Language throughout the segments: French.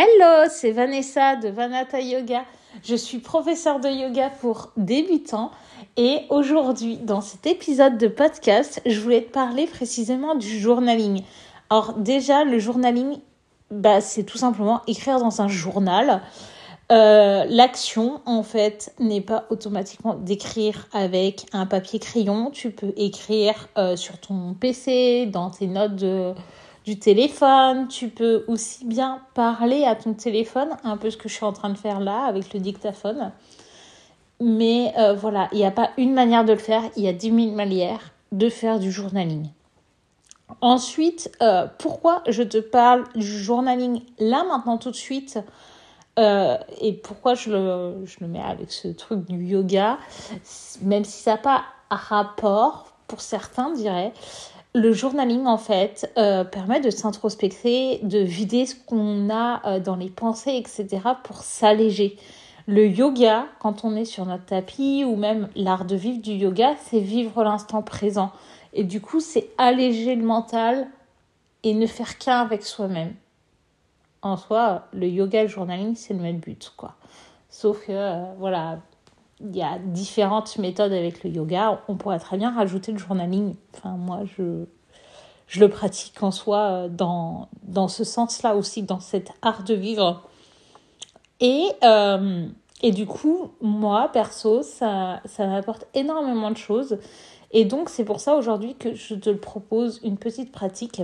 Hello, c'est Vanessa de Vanata Yoga. Je suis professeure de yoga pour débutants et aujourd'hui, dans cet épisode de podcast, je voulais te parler précisément du journaling. Alors déjà, le journaling, bah, c'est tout simplement écrire dans un journal. Euh, l'action, en fait, n'est pas automatiquement d'écrire avec un papier crayon. Tu peux écrire euh, sur ton PC, dans tes notes de, du téléphone. Tu peux aussi bien parler à ton téléphone, un peu ce que je suis en train de faire là avec le dictaphone. Mais euh, voilà, il n'y a pas une manière de le faire, il y a 10 000 manières de faire du journaling. Ensuite, euh, pourquoi je te parle du journaling là maintenant tout de suite euh, et pourquoi je le, je le mets avec ce truc du yoga, même si ça n'a pas rapport, pour certains dirais, le journaling, en fait, euh, permet de s'introspecter, de vider ce qu'on a euh, dans les pensées, etc., pour s'alléger. Le yoga, quand on est sur notre tapis, ou même l'art de vivre du yoga, c'est vivre l'instant présent. Et du coup, c'est alléger le mental et ne faire qu'un avec soi-même. En soi, le yoga et le journaling, c'est le même but, quoi. Sauf que, euh, voilà, il y a différentes méthodes avec le yoga. On pourrait très bien rajouter le journaling. Enfin, moi, je, je le pratique en soi euh, dans, dans ce sens-là aussi, dans cet art de vivre. Et, euh, et du coup, moi, perso, ça, ça m'apporte énormément de choses. Et donc, c'est pour ça aujourd'hui que je te propose une petite pratique.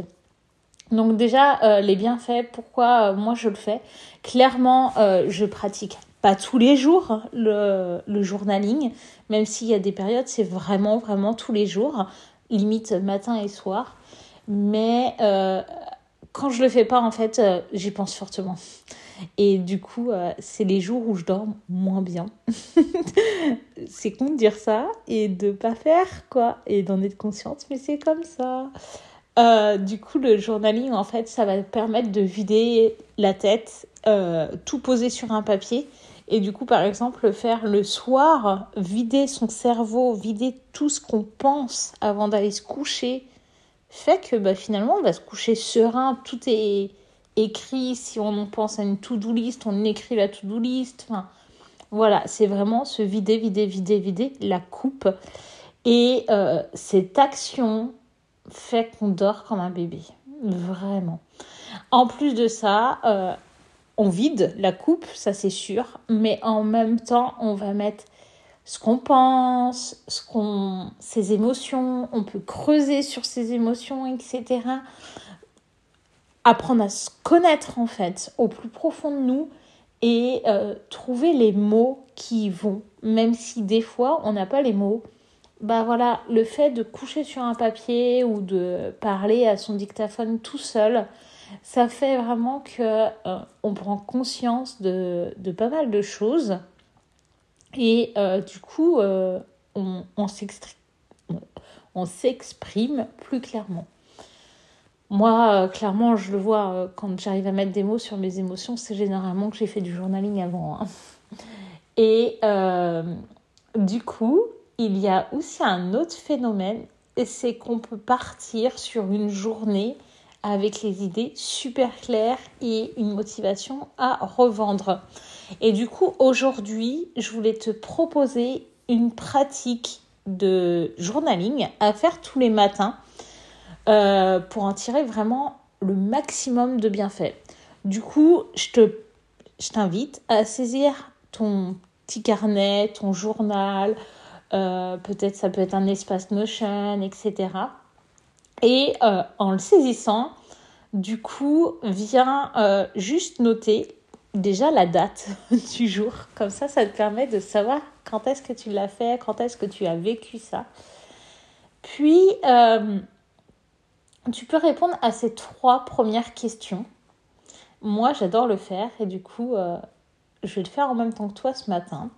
Donc déjà, euh, les bienfaits, pourquoi moi je le fais Clairement, je pratique pas tous les jours le, journaling, même s'il y a des périodes, c'est vraiment, vraiment tous les jours, limite matin et soir. Mais euh, quand je le fais pas, en fait, euh, j'y pense fortement. Et du coup, euh, c'est les jours où je dors moins bien. c'est con de dire ça et de pas faire, quoi. Et d'en être consciente, mais c'est comme ça. du coup, le journaling, en fait, ça va permettre de vider la tête, tout poser sur un papier et du coup, par exemple, faire le soir, vider son cerveau, vider tout ce qu'on pense avant d'aller se coucher, fait que bah, finalement, on va se coucher serein. Tout est écrit. Si on pense à une to-do list, on écrit la to-do list. Enfin, voilà, c'est vraiment se vider, vider, vider, vider la coupe. Et euh, cette action fait qu'on dort comme un bébé. Vraiment. En plus de ça, euh, on vide la coupe, ça c'est sûr, mais en même temps, on va mettre ce qu'on pense, ce qu'on, ses émotions, on peut creuser sur ses émotions, etc. Apprendre à se connaître en fait au plus profond de nous et euh, trouver les mots qui vont, même si des fois on n'a pas les mots. Bah voilà, le fait de coucher sur un papier ou de parler à son dictaphone tout seul, ça fait vraiment que euh, on prend conscience de, de, pas mal de choses et euh, du coup euh, on, on s'exprime plus clairement. Moi, clairement, je le vois quand j'arrive à mettre des mots sur mes émotions, c'est généralement que j'ai fait du journaling avant. Hein. Et du coup, il y a aussi un autre phénomène, c'est qu'on peut partir sur une journée avec les idées super claires et une motivation à revendre. Et du coup, aujourd'hui, je voulais te proposer une pratique de journaling à faire tous les matins euh, pour en tirer vraiment le maximum de bienfaits. Du coup, je te je t'invite à saisir ton petit carnet, ton journal, euh, peut-être ça peut être un espace Notion, etc. Et euh, en le saisissant, du coup, viens euh, juste noter déjà la date du jour. Comme ça, ça te permet de savoir quand est-ce que tu l'as fait, quand est-ce que tu as vécu ça. Puis, euh, tu peux répondre à ces trois premières questions. Moi, j'adore le faire et du coup, je vais le faire en même temps que toi ce matin.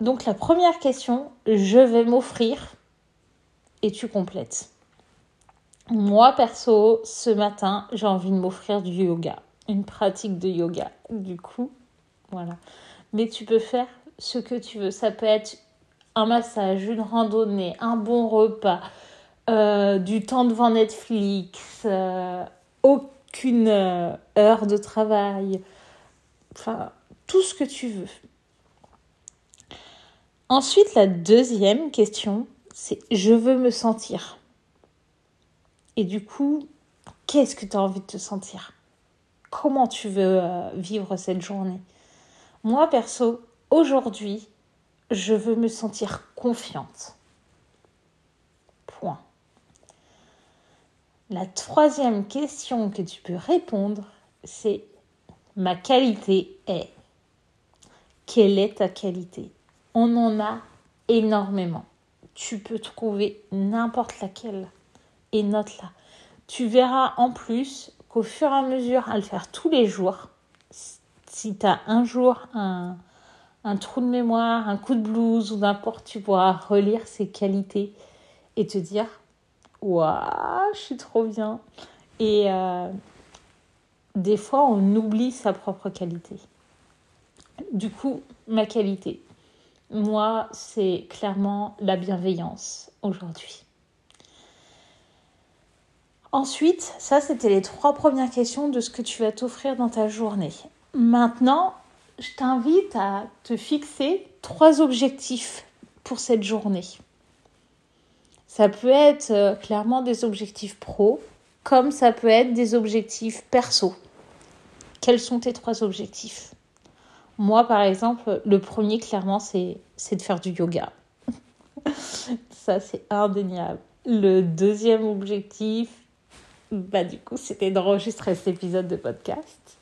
Donc, la première question, je vais m'offrir et tu complètes. Moi, perso, ce matin, j'ai envie de m'offrir du yoga, une pratique de yoga. Du coup, voilà. Mais tu peux faire ce que tu veux. Ça peut être un massage, une randonnée, un bon repas, euh, du temps devant Netflix, euh, qu'une euh, heure de travail. Enfin, tout ce que tu veux. Ensuite, la deuxième question, c'est je veux me sentir. Et du coup, qu'est-ce que tu as envie de te sentir? Comment tu veux euh, vivre cette journée? Moi, perso, aujourd'hui, je veux me sentir confiante. Point. La troisième question que tu peux répondre, c'est ma qualité est. Quelle est ta qualité? On en a énormément. Tu peux trouver n'importe laquelle et note-la. Tu verras en plus qu'au fur et à mesure à le faire tous les jours, si tu un jour un, trou de mémoire, un coup de blues ou n'importe, tu pourras relire ses qualités et te dire Waouh, je suis trop bien. Et euh, des fois, on oublie sa propre qualité. Du coup, ma qualité, moi, c'est clairement la bienveillance aujourd'hui. Ensuite, ça, c'était les trois premières questions de ce que tu vas t'offrir dans ta journée. Maintenant, je t'invite à te fixer trois objectifs pour cette journée. Ça peut être euh, clairement des objectifs pro, comme ça peut être des objectifs perso. Quels sont tes trois objectifs? Moi, par exemple, le premier, clairement, c'est de faire du yoga. ça, c'est indéniable. Le deuxième objectif, bah, du coup, c'était d'enregistrer cet épisode de podcast.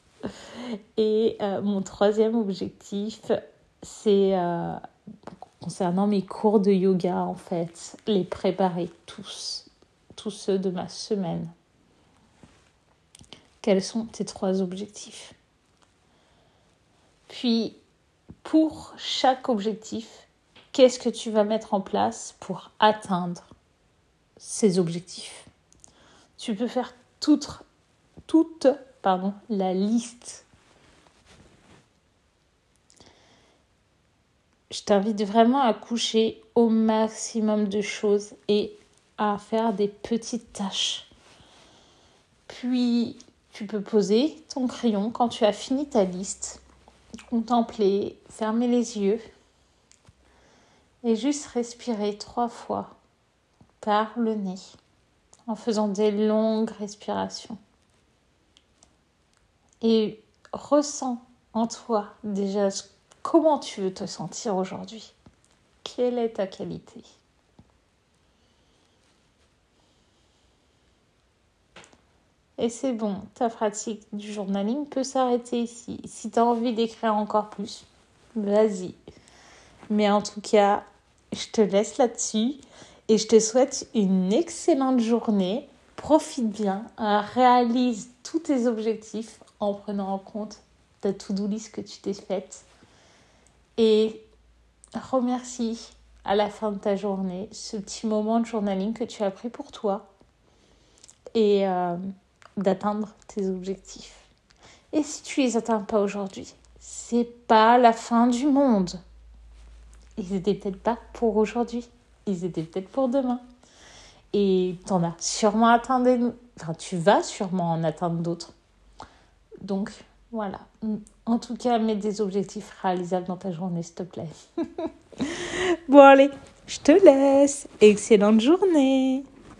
Et euh, mon troisième objectif, c'est euh, concernant mes cours de yoga, en fait, les préparer tous, tous ceux de ma semaine. Quels sont tes trois objectifs? Puis, pour chaque objectif, qu'est-ce que tu vas mettre en place pour atteindre ces objectifs? Tu peux faire toute, toute pardon, la liste. Je t'invite vraiment à coucher au maximum de choses et à faire des petites tâches. Puis tu peux poser ton crayon quand tu as fini ta liste, contempler, fermer les yeux et juste respirer trois fois par le nez en faisant des longues respirations et ressens en toi déjà comment tu veux te sentir aujourd'hui. Quelle est ta qualité? Et c'est bon, ta pratique du journaling peut s'arrêter ici. Si tu as envie d'écrire encore plus, vas-y. Mais en tout cas, je te laisse là-dessus et je te souhaite une excellente journée. Profite bien, réalise tous tes objectifs en prenant en compte ta to-do list que tu t'es faite. Et remercie à la fin de ta journée ce petit moment de journaling que tu as pris pour toi et euh, d'atteindre tes objectifs. Et si tu les atteins pas aujourd'hui, c'est pas la fin du monde. Ils étaient peut-être pas pour aujourd'hui, ils étaient peut-être pour demain. Et tu en as sûrement atteint des... Enfin, tu vas sûrement en atteindre d'autres. Donc, voilà. En tout cas, mets des objectifs réalisables dans ta journée, s'il te plaît. bon, allez, je te laisse. Excellente journée.